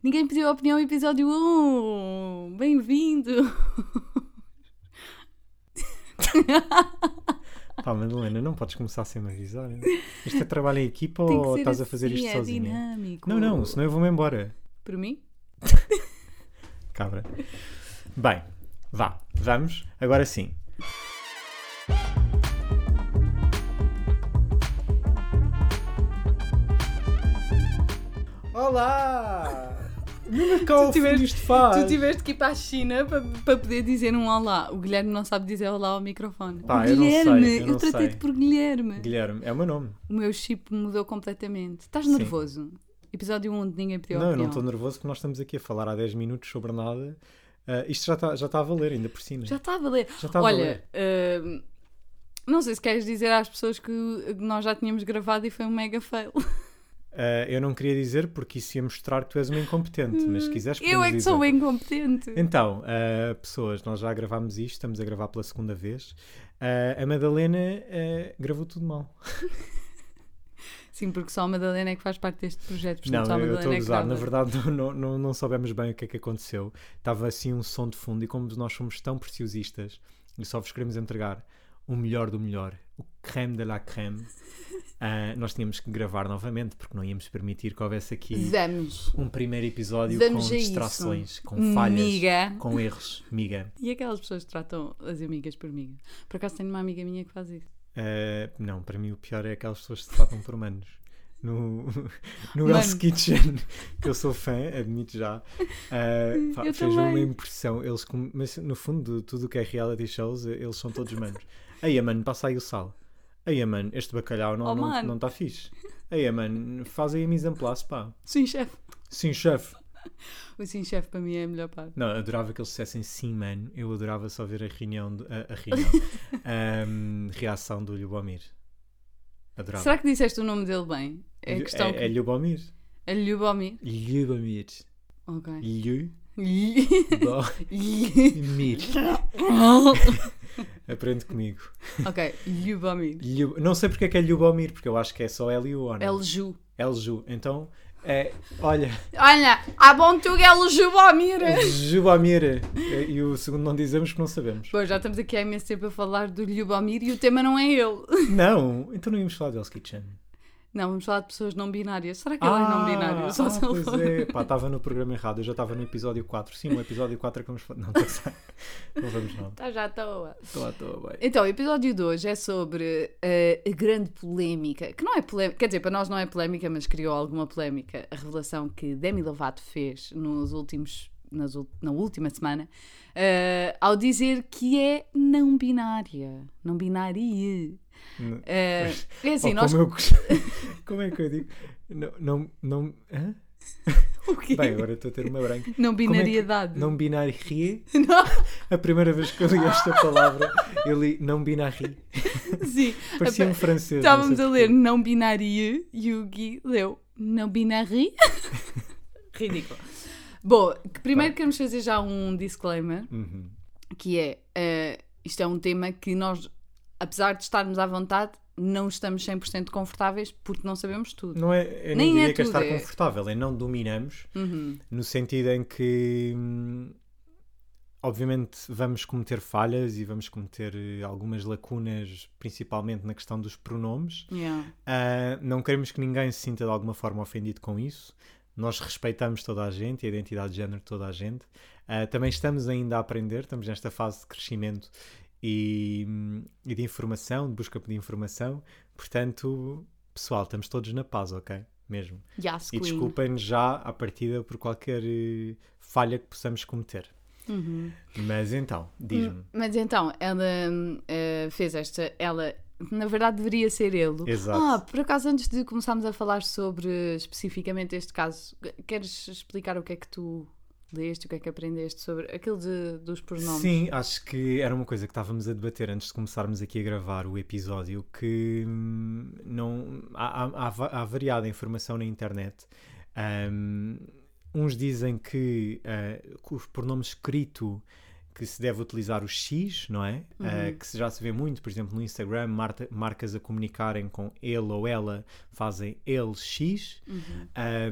Ninguém pediu a opinião, episódio 1. Bem-vindo. Pá, Madalena, não podes começar sem me avisar. Isto é trabalho em equipa ou estás a fazer assim, isto é sozinha? dinâmico. Não, não, senão eu vou-me embora. Por mim? Cabra. Bem, vá, vamos. Agora sim. Olá! Não cá Tu tiveste- isto faz. Tu tiveste que ir para a China para, para poder dizer um olá. O Guilherme não sabe dizer olá ao microfone. Pá, o eu sei, Guilherme, eu não tratei-te por Guilherme. Guilherme, é o meu nome. O meu chip mudou completamente. Estás Sim. nervoso? Episódio 1 de ninguém pediu não, eu não estou nervoso porque nós estamos aqui a falar há 10 minutos sobre nada. Ah, isto já está já está a valer, ainda por cima. Já está a valer. Já está a Olha, hum, não sei se queres dizer às pessoas que nós já tínhamos gravado e foi um mega fail. Ah, eu não queria dizer porque isso ia mostrar que tu és uma incompetente, mas se quiseres Eu é que dizer. sou incompetente. Então, ah, pessoas, nós já gravámos isto, estamos a gravar pela segunda vez. Ah, a Madalena gravou tudo mal. Sim, porque só a Madalena é que faz parte deste projeto. Portanto, não, só a eu estou a é que gozar. Na verdade, não, não, não soubemos bem o que é que aconteceu. Estava assim um som de fundo e como nós somos tão preciosistas e só vos queremos entregar o melhor do melhor, o creme de la creme, ah, nós tínhamos que gravar novamente porque não íamos permitir que houvesse aqui Vamos. um primeiro episódio Vamos com a isso. distrações, com falhas, Miga. com erros. Miga. E aquelas pessoas que tratam as amigas por miga? Por acaso tenho uma amiga minha que faz isso. Uh, não, para mim o pior é aquelas pessoas que se tratam por manos. No, no. Hell's Kitchen, que eu sou fã, admito já, uh, pá, Eu fez uma também. impressão. Eles, mas no fundo, tudo o que é reality shows, eles são todos manos. Aí, mano, passa aí o sal. Aí, mano, este bacalhau não Oh, está não, mano. não tá fixe. Aí, mano, faz aí a mise en place, pá. Sim, chefe. Sim, chefe. O sim, chefe para mim é a melhor parte. Não, adorava que eles dissessem sim, mano. Eu adorava só ver a reunião, do- a, a reunião, um, reação do Lubomir. Adorava. Será que disseste o nome dele bem? É a questão. é, é Lubomir. É Ljubomir. Lubomir. Ok. Lubomir. Aprende comigo. ok, Ljubomir. Não sei porque é que é Lubomir, porque eu acho que é só L-U ou não? Elju. Elju. Então, é, olha, Olha, há bom tu é Ljubomir. Jubomir. E o segundo não dizemos porque não sabemos. Bom, já estamos aqui há imenso tempo a falar do Ljubomir e o tema não é ele. Não, então não íamos falar de Hell's Kitchen. Não, vamos falar de pessoas não binárias. Será que ele é não? Só ah, se ele pois é. Pá, estava no programa errado. Eu já estava no episódio 4. Sim, no episódio 4 é que vamos falar. Não, não vamos não. Está já à toa. Estou à toa, bem. Então, o episódio de hoje é sobre eh, a grande polémica, que não é polémica, quer dizer, para nós não é polémica, mas criou alguma polémica, a revelação que Demi Lovato fez nos últimos, nas, na última semana, eh, ao dizer que é não binária. Não binária. Não- Eh, é assim, Oh, nós. como, eu... como é que eu digo? Não. não, não... Hã? O quê? Bem, agora estou a ter uma branca. não Como é que- binariedade. Não binário. Não, A primeira vez que eu li esta palavra, eu li não binário. sim. Parecia um francês. Estávamos a ler não binária e o Gui leu não binário. Ridículo. Bom, primeiro queremos fazer já um disclaimer, Uhum. que é, eh, isto é um tema que nós, apesar de estarmos à vontade, não estamos 100% confortáveis porque não sabemos tudo. Não é, eu nem, Nem é diria que é estar é- confortável, é não dominamos, Uhum. no sentido em que, hum, obviamente, vamos cometer falhas e vamos cometer eh, algumas lacunas, principalmente na questão dos pronomes. Yeah. Ah, não queremos que ninguém se sinta de alguma forma ofendido com isso. Nós respeitamos toda a gente a identidade de género de toda a gente. Ah, também estamos ainda a aprender, estamos nesta fase de crescimento e, e de informação, de busca de informação. Portanto, pessoal, estamos todos na paz, ok? Mesmo. Yes, E desculpem-nos já à partida por qualquer eh, falha que possamos cometer. Uhum. Mas então, diz-me. Mas então, ela eh, fez esta. Ela, na verdade, deveria ser ele. Exato. Ah, por acaso, antes de começarmos a falar sobre especificamente este caso, queres explicar o que é que tu leste, o que é que aprendeste sobre aquilo de, dos pronomes? Sim, acho que era uma coisa que estávamos a debater antes de começarmos aqui a gravar o episódio, que hum, não há, há- há va- há variada informação na internet. Hum, uns dizem que, eh, que os pronomes escrito que se deve utilizar o X, não é? Uh, que já se vê muito, por exemplo, no Instagram, marcas a comunicarem com ele ou ela fazem ele X.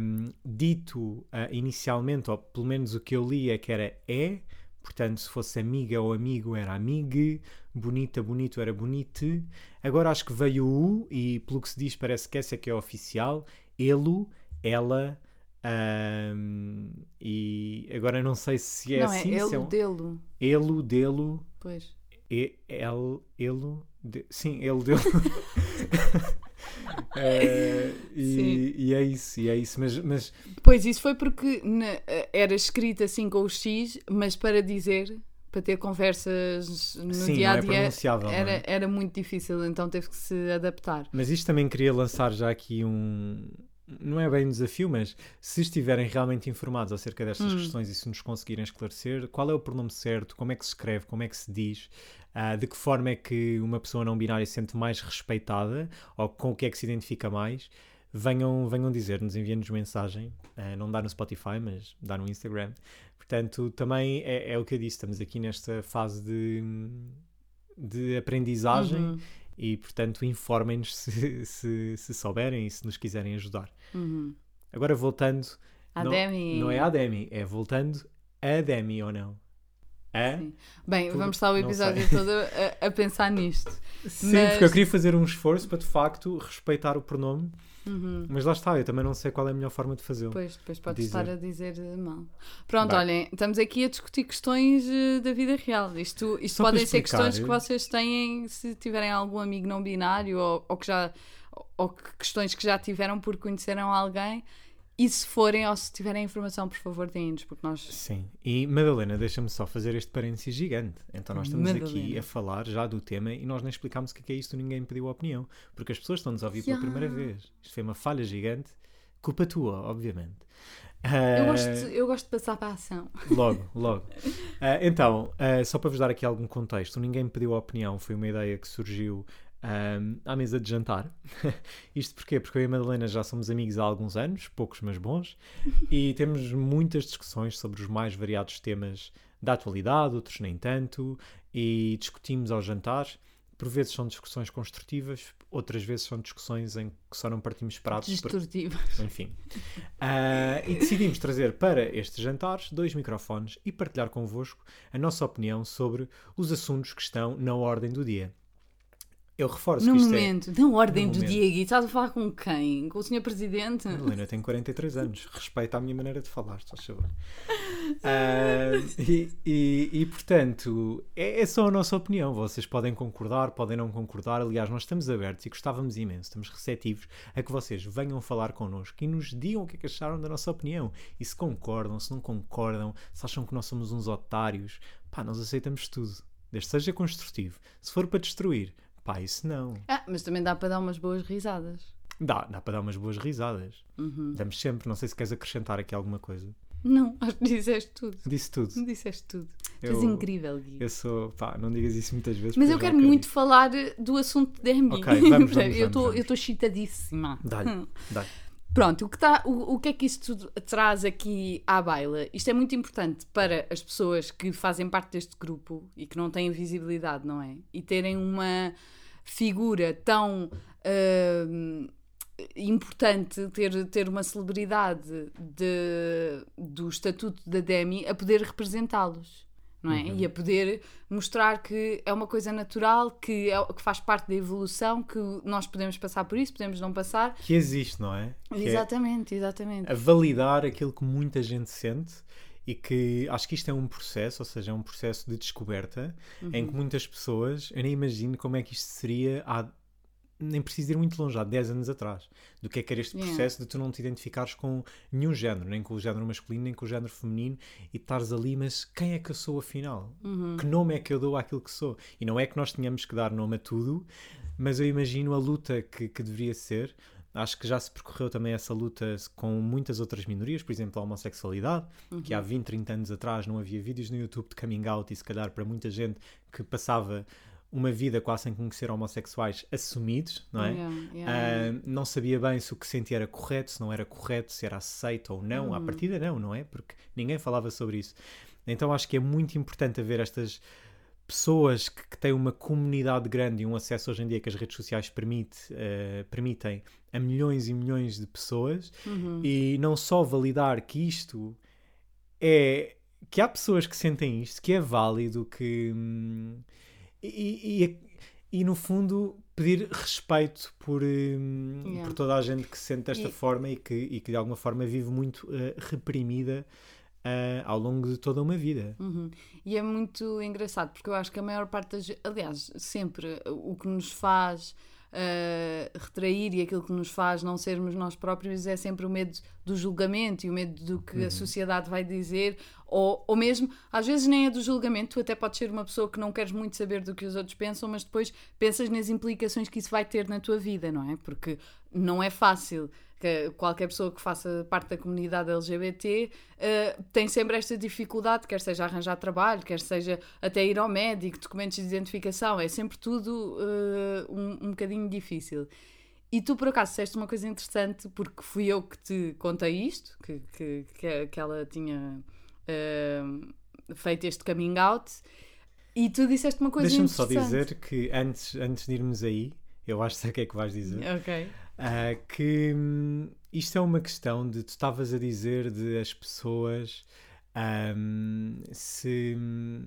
Um, dito uh, inicialmente, ou pelo menos o que eu li é que era é, portanto, se fosse amiga ou amigo era amigue, bonita, bonito era bonite. Agora acho que veio o U e, pelo que se diz, parece que essa é que é oficial. Ele, ela. Um, e agora não sei se é não, assim. é se é ele, um... dele. Ele, dele, Pois. e, ele, ele, de- sim, ele dele. Eh, e, e é isso, e é isso. Mas, mas Pois, isso foi porque na- era escrito assim com o X, mas para dizer, para ter conversas no sim, dia não a é dia, é? era, era muito difícil, então teve que se adaptar. Mas isto também queria lançar já aqui um. Não é bem um desafio, mas se estiverem realmente informados acerca destas Hum. questões e se nos conseguirem esclarecer, qual é o pronome certo, como é que se escreve, como é que se diz, ah, de que forma é que uma pessoa não binária se sente mais respeitada ou com o que é que se identifica mais, venham, venham dizer-nos, enviem-nos mensagem. Ah, não dá no Spotify, mas dá no Instagram. Portanto, também é, é o que eu disse, estamos aqui nesta fase de, de aprendizagem Uhum, e, portanto, informem-nos se, se, se souberem e se nos quiserem ajudar. uhum. Agora, voltando. A não, Demi. Não é a Demi, é voltando a Demi ou não? Sim. Bem, Por- vamos estar o episódio todo a, a pensar nisto. Sim, Mas- porque eu queria fazer um esforço para de facto respeitar o pronome, Uhum. mas lá está, eu também não sei qual é a melhor forma de fazê-lo. Depois, depois podes Dizer. estar a dizer mal. Pronto, Bem. olhem, estamos aqui a discutir questões eh, da vida real. Isto, isto Só podem ser questões que vocês têm se tiverem algum amigo não binário ou, ou que já ou que questões que já tiveram por conheceram alguém. E se forem ou se tiverem informação, por favor, deem-nos, porque nós. Sim, e Madalena, deixa-me só fazer este parênteses gigante. Então, nós estamos aqui Madalena. a falar já do tema e nós nem explicámos o que é, é isto, ninguém pediu opinião, porque as pessoas estão-nos a ouvir pela Ya. primeira vez. Isto foi uma falha gigante, culpa tua, obviamente. Eu Ah, gosto, eu gosto de passar para a ação. Logo, logo. Ah, então, ah, só para vos dar aqui algum contexto, ninguém me pediu opinião, foi uma ideia que surgiu à mesa de jantar. Isto porquê? Porque eu e a Madalena já somos amigos há alguns anos, poucos mas bons, e temos muitas discussões sobre os mais variados temas da atualidade, outros nem tanto, e discutimos ao jantar. Por vezes são discussões construtivas, outras vezes são discussões em que só não partimos pratos. por- Destrutiva. enfim. Ah, e decidimos trazer para estes jantares dois microfones e partilhar convosco a nossa opinião sobre os assuntos que estão na ordem do dia. Eu reforço No que isto momento, na ordem No do momento. Gui, estás a falar com quem? Com o Sr. Presidente? é. Helena, eu tenho 43 anos, respeita a minha maneira de falar, estás a saber. Ah, e, e- e, portanto, é, é só a nossa opinião. Vocês podem concordar, podem não concordar. Aliás, nós estamos abertos e gostávamos imenso, estamos receptivos a que vocês venham falar connosco e nos digam o que é que acharam da nossa opinião. E se concordam, se não concordam, se acham que nós somos uns otários, pá, nós aceitamos tudo. Desde seja construtivo. Se for para destruir, pá, isso não. Ah, mas também dá para dar umas boas risadas. Dá, dá para dar umas boas risadas. Uhum. Damos sempre. Não sei se queres acrescentar aqui alguma coisa. Não, acho que disseste tudo. Disse tudo. Disseste tudo. Tu Eu- és incrível, Gui. Eu sou. Pá, não digas isso muitas vezes. Mas eu quero muito falar do assunto de Demi. Ok, vamos, vamos, eu vamos, eu estou excitadíssima. Dá-lhe, dá-lhe. Pronto, o que, tá, o, o que é que isto traz aqui à baila? Isto é muito importante para as pessoas que fazem parte deste grupo e que não têm visibilidade, não é? E terem uma figura tão hum, importante, ter, ter uma celebridade de, do estatuto da Demi a poder representá-los. Não é? E a poder mostrar que é uma coisa natural, que, é, que faz parte da evolução, que nós podemos passar por isso, podemos não passar, Que existe, não é? É Exatamente, exatamente. a validar aquilo que muita gente sente e que acho que isto é um processo, ou seja, é um processo de descoberta em Uhum. que muitas pessoas, eu nem imagino como é que isto seria há. Nem preciso ir muito longe, há 10 anos atrás. Do que é que era este Yeah. processo de tu não te identificares com nenhum género, nem com o género masculino, nem com o género feminino, e estares ali, mas quem é que eu sou afinal? Uhum. Que nome é que eu dou àquilo que sou? E não é que nós tenhamos que dar nome a tudo, mas eu imagino a luta que, que deveria ser. Acho que já se percorreu também essa luta com muitas outras minorias, por exemplo, a homossexualidade, que há 20, 30 anos atrás não havia vídeos no YouTube de coming out e se calhar para muita gente que passava uma vida quase sem conhecer homossexuais assumidos, não é? Yeah, yeah. Uh, não sabia bem se o que sentia era correto, se não era correto, se era aceito ou não. À partida, não, não é? Porque ninguém falava sobre isso. Então acho que é muito importante haver estas pessoas que, que têm uma comunidade grande e um acesso hoje em dia que as redes sociais permite, uh, permitem a milhões e milhões de pessoas e não só validar que isto é que há pessoas que sentem isto, que é válido, que hum, e, e, e, no fundo pedir respeito por, hum, Yeah. por toda a gente que se sente desta E- forma e que, e que de alguma forma vive muito uh, reprimida uh, ao longo de toda uma vida. Uhum. E é muito engraçado porque eu acho que a maior parte das. Aliás, sempre o que nos faz uh, retrair e aquilo que nos faz não sermos nós próprios é sempre o medo do julgamento e o medo do que a sociedade vai dizer, ou, ou mesmo, às vezes nem é do julgamento, tu até podes ser uma pessoa que não queres muito saber do que os outros pensam, mas depois pensas nas implicações que isso vai ter na tua vida, não é? Porque não é fácil. Que qualquer pessoa que faça parte da comunidade LGBT uh, tem sempre esta dificuldade, quer seja arranjar trabalho, quer seja até ir ao médico, documentos de identificação, é sempre tudo uh, um, um bocadinho difícil. E tu, por acaso, disseste uma coisa interessante, porque fui eu que te contei isto, que, que, que, que ela tinha uh, feito este coming out, e tu disseste uma coisa Deixa-me só interessante. dizer que antes, antes de irmos aí, eu acho que sei o que é que vais dizer. Ok. Ah, que hum, isto é uma questão de tu estavas a dizer de as pessoas ahm, se hum,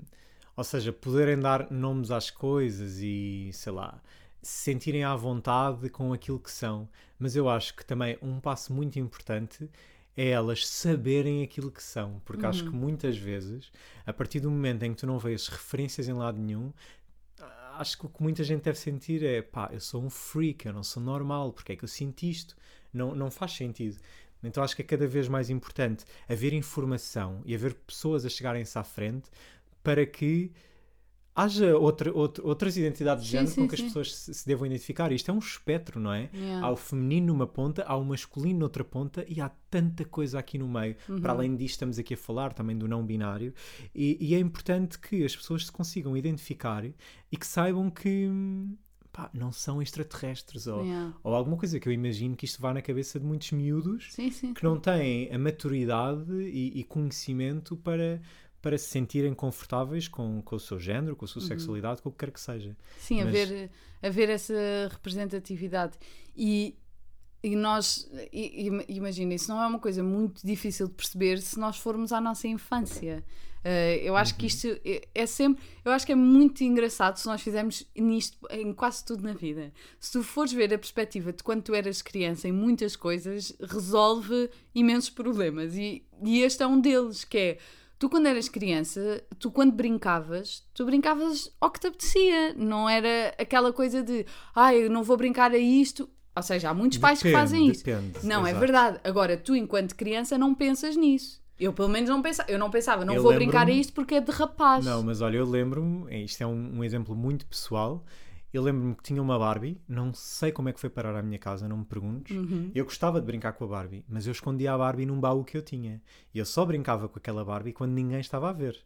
ou seja, poderem dar nomes às coisas e sei lá, se sentirem à vontade com aquilo que são. Mas eu acho que também um passo muito importante é elas saberem aquilo que são, porque acho que muitas vezes, a partir do momento em que tu não vês referências em lado nenhum, acho que o que muita gente deve sentir é pá, eu sou um freak, eu não sou normal, porque é que eu sinto isto? Não, não faz sentido. Então acho que é cada vez mais importante haver informação e haver pessoas a chegarem-se à frente para que haja outra, outra- outras identidades de Sim, género sim, com que as sim. pessoas se, se devam identificar. Isto é um espectro, não é? Yeah. Há o feminino numa ponta, há o masculino noutra ponta e há tanta coisa aqui no meio. Uhum. Para além disto, estamos aqui a falar também do não binário e, e é importante que as pessoas se consigam identificar e que saibam que pá, não são extraterrestres ou, Yeah. ou alguma coisa que eu imagino que isto vá na cabeça de muitos miúdos que não têm a maturidade e, e conhecimento para, para se sentirem confortáveis com, com o seu género, com a Uhum. sua sexualidade, com o que quer que seja. Sim, Mas- haver, haver essa representatividade. E, e nós, imagina, isso não é uma coisa muito difícil de perceber se nós formos à nossa infância. Eh, eu acho que isto é, é sempre, eu acho que é muito engraçado se nós fizermos nisto em quase tudo na vida. Se tu fores ver a perspectiva de quando tu eras criança em muitas coisas, resolve imensos problemas. E, e este é um deles, que é Tu, quando eras criança, tu, quando brincavas, tu brincavas ao que te apetecia. Não era aquela coisa de, ai, eu não vou brincar a isto. Ou seja, há muitos pais que Depende, fazem isso. depende, não, é exato. verdade. Agora, tu, enquanto criança, não pensas nisso. Eu, pelo menos, não pensava. Eu não pensava, não Eu vou brincar a isto porque é de rapaz. Não, mas olha, eu lembro-me, eh, isto é um, um exemplo muito pessoal. Eu lembro-me que tinha uma Barbie, não sei como é que foi parar à minha casa, não me perguntes. Uhum. Eu gostava de brincar com a Barbie, mas eu escondia a Barbie num baú que eu tinha. E eu só brincava com aquela Barbie quando ninguém estava a ver.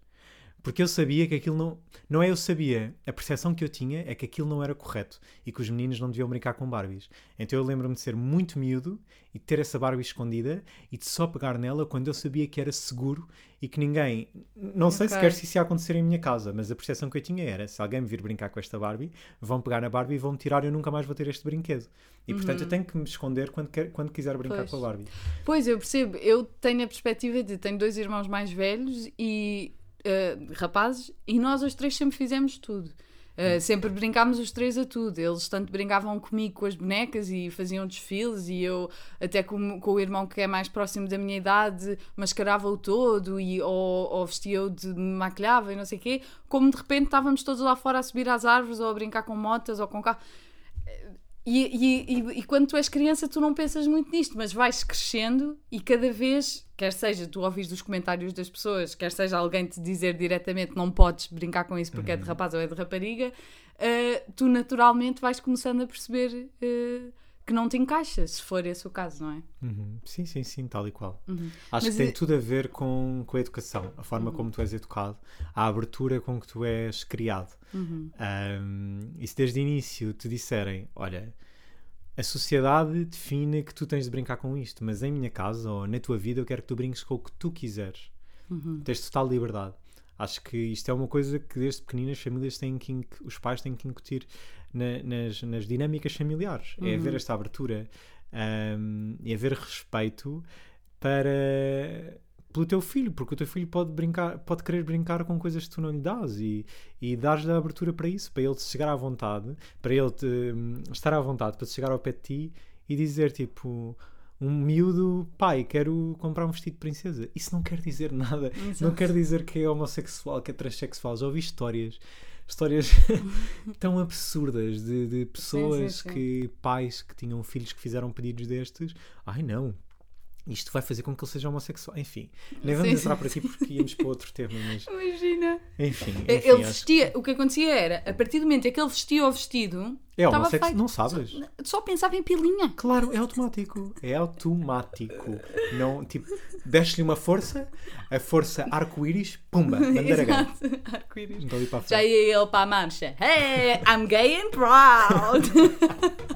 Porque eu sabia que aquilo não. Não é eu sabia, a percepção que eu tinha é que aquilo não era correto e que os meninos não deviam brincar com Barbies. Então eu lembro-me de ser muito miúdo e de ter essa Barbie escondida e de só pegar nela quando eu sabia que era seguro e que ninguém. Não sei sequer se isso ia acontecer em minha casa, mas a percepção que eu tinha era: se alguém me vir brincar com esta Barbie, vão pegar na Barbie e vão me tirar e eu nunca mais vou ter este brinquedo. E portanto eu tenho que me esconder quando, quer- quando quiser brincar Pois. com a Barbie. Pois, eu percebo. Eu tenho a perspectiva de tenho dois irmãos mais velhos e eh, rapazes, e nós os três sempre fizemos tudo. Eh, sempre brincámos os três a tudo. Eles tanto brincavam comigo com as bonecas e faziam desfiles, e eu, até com, com o irmão que é mais próximo da minha idade, mascarava-o todo, e, ou, ou vestia-o de maquilhava e não sei o quê. Como de repente estávamos todos lá fora a subir às árvores, ou a brincar com motas, ou com carro. E, e, e, e quando tu és criança, tu não pensas muito nisto, mas vais crescendo e cada vez, quer seja tu ouvires dos comentários das pessoas, quer seja alguém te dizer diretamente não podes brincar com isso porque é de rapaz ou é de rapariga, eh, tu naturalmente vais começando a perceber eh, que não te encaixa, se for esse o caso, não é? Uhum. Sim, sim, sim, tal e qual. Uhum. Acho Mas que tem é- tudo a ver com, com a educação, a forma como tu és educado, a abertura com que tu és criado. Uhum. Um, e se desde o início te disserem, olha, a sociedade define que tu tens de brincar com isto, mas em minha casa ou na tua vida eu quero que tu brinques com o que tu quiseres. Uhum. Tens total liberdade. Acho que isto é uma coisa que desde pequeninas as famílias têm que, os pais têm que incutir na- nas, nas dinâmicas familiares. É haver esta abertura um, e haver respeito para pelo teu filho, porque o teu filho pode brincar, pode querer brincar com coisas que tu não lhe dás e, e dás-lhe a abertura para isso, para ele te chegar à vontade, para ele te, hum, estar à vontade, para te chegar ao pé de ti e dizer tipo um miúdo, pai, quero comprar um vestido de princesa. Isso não quer dizer nada. Não Exato. quer dizer que é homossexual, que é transexual. Já ouvi histórias, histórias tão absurdas de, de pessoas sim. que, pais que tinham filhos que fizeram pedidos destes. Ai não, isto vai fazer com que ele seja homossexual. Enfim, nem vamos Sim, entrar sim, por aqui porque íamos para outro tema, mas Imagina. enfim. enfim ele acho- vestia, o que acontecia era, a partir do momento em que ele vestia o vestido, É homossexual, feito. não sabes? Só pensava em pilinha. Claro, é automático. É automático. Não, tipo, desce-lhe uma força, a força arco-íris, pumba, bandeira. Arco-íris. Então Já ia ele para a marcha. Hey, I'm gay and proud.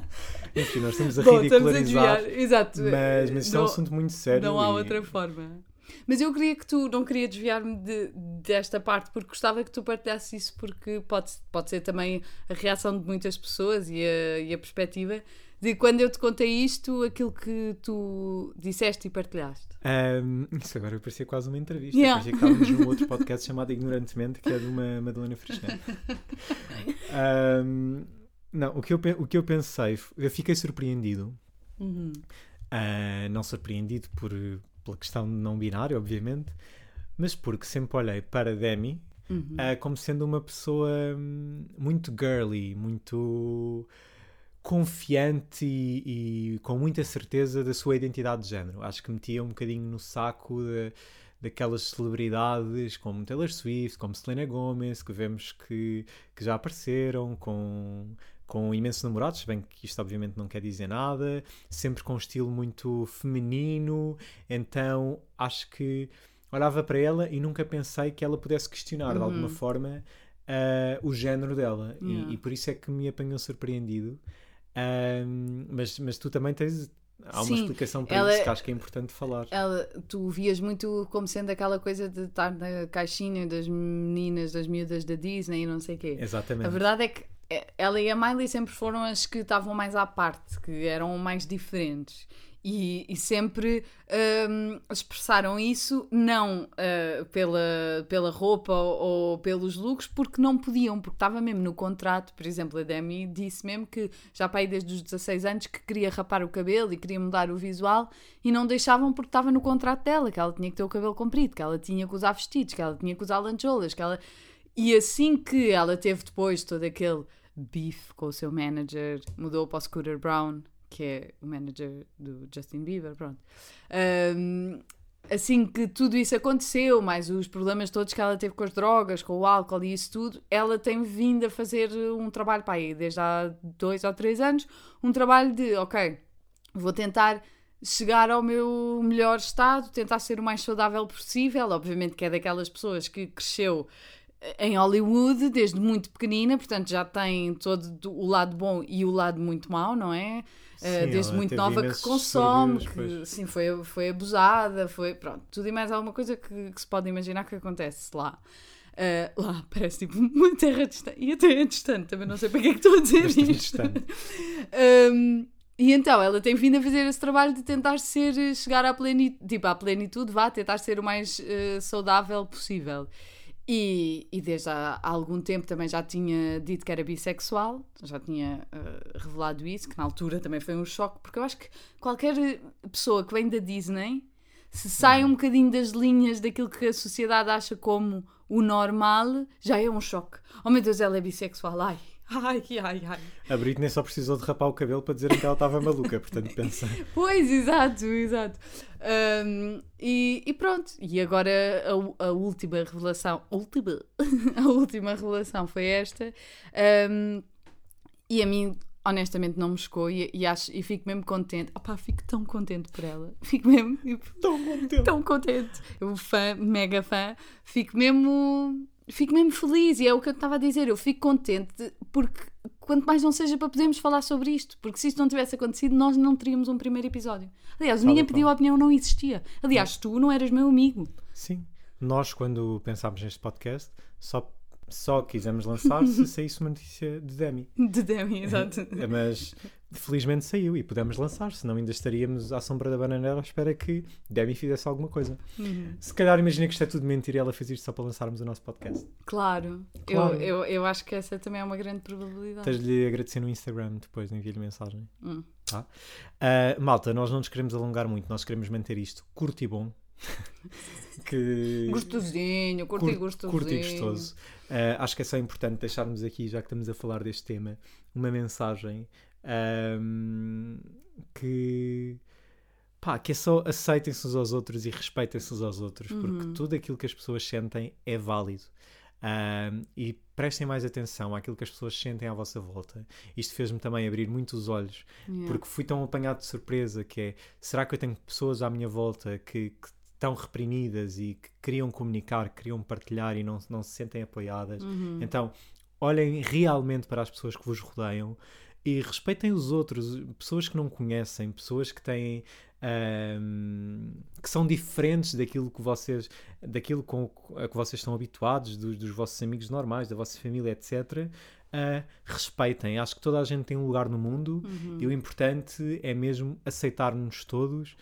Enfim, nós estamos a Bom, estamos a ridicularizar. Exato. Mas, mas isso é um Não- assunto muito sério. Não há e- outra forma. Mas eu queria que tu, não queria desviar-me de- desta parte, porque gostava que tu partilhasses isso, porque pode, pode ser também a reação de muitas pessoas e a, e a perspectiva de quando eu te contei isto, aquilo que tu disseste e partilhaste. Ahm, isso agora parecia quase uma entrevista. Yeah. Parecia que estávamos num outro podcast chamado Ignorantemente, que é de uma Madalena Fresnel. Ahm, não, o que, eu, o que eu pensei, eu fiquei surpreendido. Uhum. Ah, não surpreendido por, pela questão não binária, obviamente, mas porque sempre olhei para Demi Uhum. ah, como sendo uma pessoa hum, muito girly, muito confiante e, e com muita certeza da sua identidade de género. Acho que metia um bocadinho no saco de- daquelas celebridades como Taylor Swift, como Selena Gomez, que vemos que, que já apareceram com, com imensos namorados, bem que isto obviamente não quer dizer nada, sempre com um estilo muito feminino, então acho que olhava para ela e nunca pensei que ela pudesse questionar de alguma forma ah, o género dela E- Yeah. e, por isso é que me apanhou surpreendido. Mas, mas tu também tens há uma Sim, explicação para ela- isso que acho que é importante falar. Ela, tu vias muito como sendo aquela coisa de estar na caixinha das meninas, das miúdas da Disney e não sei o quê. Exatamente. A verdade é que ela e a Miley sempre foram as que estavam mais à parte, que eram mais diferentes. E, e sempre hum, expressaram isso não ah, pela, pela roupa ou, ou pelos looks, porque não podiam, porque estava mesmo no contrato. Por exemplo, a Demi disse mesmo que já para aí desde os 16 anos que queria rapar o cabelo e queria mudar o visual e não deixavam porque estava no contrato dela, que ela tinha que ter o cabelo comprido, que ela tinha que usar vestidos, que ela tinha que usar lancholas, que ela e assim que ela teve depois todo aquele beef com o seu manager, mudou para o Scooter Brown, que é o manager do Justin Bieber, pronto. Ahm, assim que tudo isso aconteceu, mais os problemas todos que ela teve com as drogas, com o álcool e isso tudo, ela tem vindo a fazer um trabalho, pá, aí, desde há dois ou três anos, um trabalho de, ok, vou tentar chegar ao meu melhor estado, tentar ser o mais saudável possível. Obviamente que é daquelas pessoas que cresceu em Hollywood desde muito pequenina, portanto já tem todo o lado bom e o lado muito mau, não é? Uh, Sim, desde muito nova que consome, que sim, foi, foi abusada, foi pronto, tudo e mais alguma coisa que, que se pode imaginar que acontece lá. Uh, lá parece tipo uma terra distante, e até é distante, também não sei para que é que estou a dizer Bastante isto. Um, e então ela tem vindo a fazer esse trabalho de tentar ser, chegar à plenitude, tipo, à plenitude, vá, tentar ser o mais eh, saudável possível. E, e desde há, há algum tempo também já tinha dito que era bissexual, já tinha eh, revelado isso, que na altura também foi um choque, porque eu acho que qualquer pessoa que vem da Disney, se sai um bocadinho das linhas daquilo que a sociedade acha como o normal, já é um choque. Oh meu Deus, ela é bissexual, ai, ai, ai, ai. A Britney só precisou de rapar o cabelo para dizerem que ela estava maluca, portanto pensa. Pois, exato, exato. Um, e, e pronto, e agora a, a última revelação, última, a última revelação foi esta. Um, e a mim, honestamente não me chocou e, e, acho, e fico mesmo contente. Opá, fico tão contente por ela. Fico mesmo tipo, Tão contente. tão contente. Eu, fã, mega fã, fico mesmo. Fico mesmo feliz e é o que eu estava a dizer. Eu fico contente porque, quanto mais não seja para podermos falar sobre isto, porque se isto não tivesse acontecido, nós não teríamos um primeiro episódio. Aliás, ninguém pediu a opinião, não existia. Aliás, tu não eras meu amigo. Sim. Nós, quando pensámos neste podcast, só, só quisemos lançar se saísse uma notícia de Demi. De Demi, exato. É, Mas felizmente saiu e pudemos lançar, senão ainda estaríamos à sombra da bananeira à espera que Demi fizesse alguma coisa. Uhum. Se calhar imagina que isto é tudo mentira e ela fez isto só para lançarmos o nosso podcast. Claro. Claro. Eu, eu, eu acho que essa também é uma grande probabilidade. Tens-lhe agradecer no Instagram depois, envio-lhe mensagem. Hum. Tá? Ah, malta, nós não nos queremos alongar muito, nós queremos manter isto curto e bom. que... Gostosinho, curto e Curto- gostosinho. curto e gostoso. Ah, acho que é só importante deixarmos aqui, já que estamos a falar deste tema, uma mensagem ahm, que, pá, que é só aceitem-se uns aos outros e respeitem-se uns aos outros, porque Uhum. tudo aquilo que as pessoas sentem é válido. Ahm, e prestem mais atenção àquilo que as pessoas sentem à vossa volta. Isto fez-me também abrir muito os olhos Yeah. porque fui tão apanhado de surpresa que é, será que eu tenho pessoas à minha volta que, que estão reprimidas e que queriam comunicar, queriam partilhar e não, não se sentem apoiadas? Uhum. Então, olhem realmente para as pessoas que vos rodeiam e respeitem os outros, pessoas que não conhecem, pessoas que têm ahm, que são diferentes daquilo que vocês daquilo com a que vocês estão habituados, dos, dos vossos amigos normais, da vossa família, etc. Ah, respeitem. Acho que toda a gente tem um lugar no mundo Uhum. e o importante é mesmo aceitar-nos todos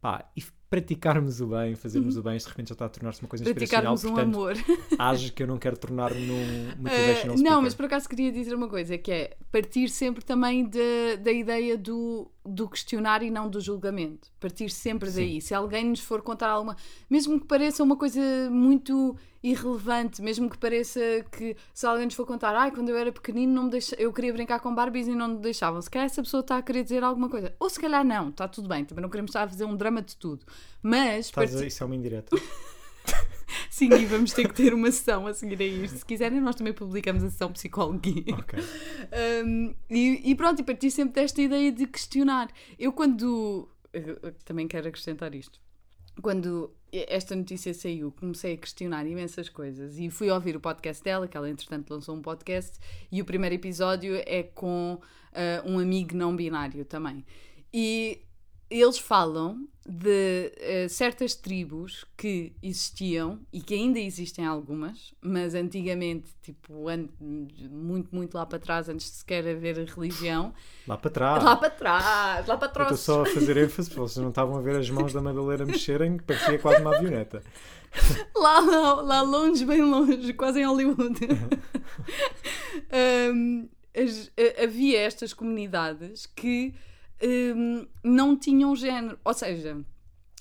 pá, e praticarmos o bem, fazermos o bem. De repente já está a tornar-se uma coisa inspiracional. Praticarmos um Portanto, amor. age que eu não quero tornar-me num Eh, motivational não, speaker. mas por acaso queria dizer uma coisa, que é partir sempre também da, da ideia do, do questionar e não do julgamento. Partir sempre daí. Se alguém nos for contar alguma... Mesmo que pareça uma coisa muito irrelevante, mesmo que pareça que se alguém nos for contar ai, quando eu era pequenino não me deixa... eu queria brincar com Barbies e não me deixavam. Se calhar essa pessoa está a querer dizer alguma coisa. Ou se calhar não, está tudo bem. Também não queremos estar a fazer um drama de tudo. Mas... Estás Isso é uma indireta. Sim, e vamos ter que ter uma sessão a seguir a isto. Se quiserem, nós também publicamos a sessão psicologia. ok. Um, e, e pronto, e parti sempre desta ideia de questionar. Eu, quando. eu- também quero acrescentar isto. Quando esta notícia saiu, comecei a questionar imensas coisas e fui ouvir o podcast dela, que ela entretanto lançou um podcast, e o primeiro episódio é com ah, um amigo não binário também. E eles falam de eh, certas tribos que existiam e que ainda existem algumas, mas antigamente, tipo, muito, muito lá para trás, antes de sequer haver religião, Lá para trás. lá para trás, lá para Eu estou trás. só a fazer ênfase, porque vocês não estavam a ver as mãos da Madalena mexerem, que parecia quase uma avioneta. Lá, lá, lá longe, bem longe, quase em Hollywood. Um, as- a- havia estas comunidades que um, não tinham género, ou seja,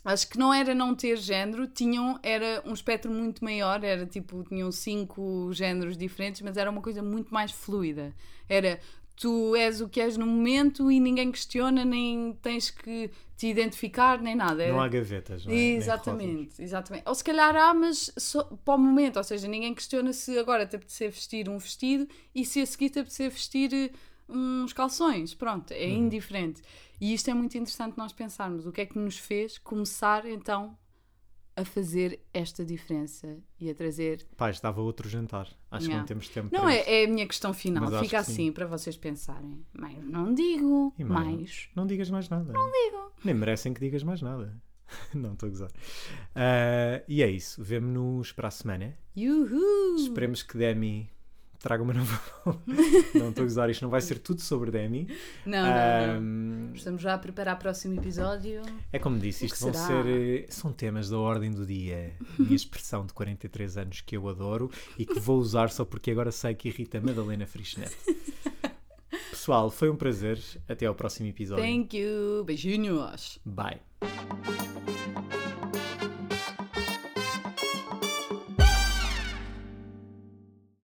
acho que não era não ter género, tinham, era um espectro muito maior, era tipo, tinham cinco géneros diferentes, mas era uma coisa muito mais fluida. Era tu és o que és no momento e ninguém questiona, nem tens que te identificar, nem nada. Não Era- há gavetas, não é? Exatamente, exatamente. Ou se calhar há, mas só para o momento, ou seja, ninguém questiona se agora te apetecer vestir um vestido e se a seguir te apetecer vestir eh, uns calções. Pronto, é Uhum. indiferente. E isto é muito interessante nós pensarmos. O que é que nos fez começar então a fazer esta diferença e a trazer. Pá, estava outro jantar. Acho que não temos tempo Não é, é a minha questão final. Mas Fica assim para vocês pensarem. Mas não digo E mais? mais. Não digas mais nada. Não digo. Nem merecem que digas mais nada. não estou a gozar. Ah, e é isso. Vemo-nos para a semana. Yuhu! Esperemos que Demi traga uma nova. não estou a gozar. Isto não vai ser tudo sobre Demi. Não, não, não. Ahm, Estamos já a preparar o próximo episódio. É como disse, isto vão será? ser. eh, São temas da ordem do dia. Minha expressão de 43 anos que eu adoro e que vou usar só porque agora sei que irrita Madalena Frischnet. Pessoal, foi um prazer. Até ao próximo episódio. Thank you. Beijinhos. Bye.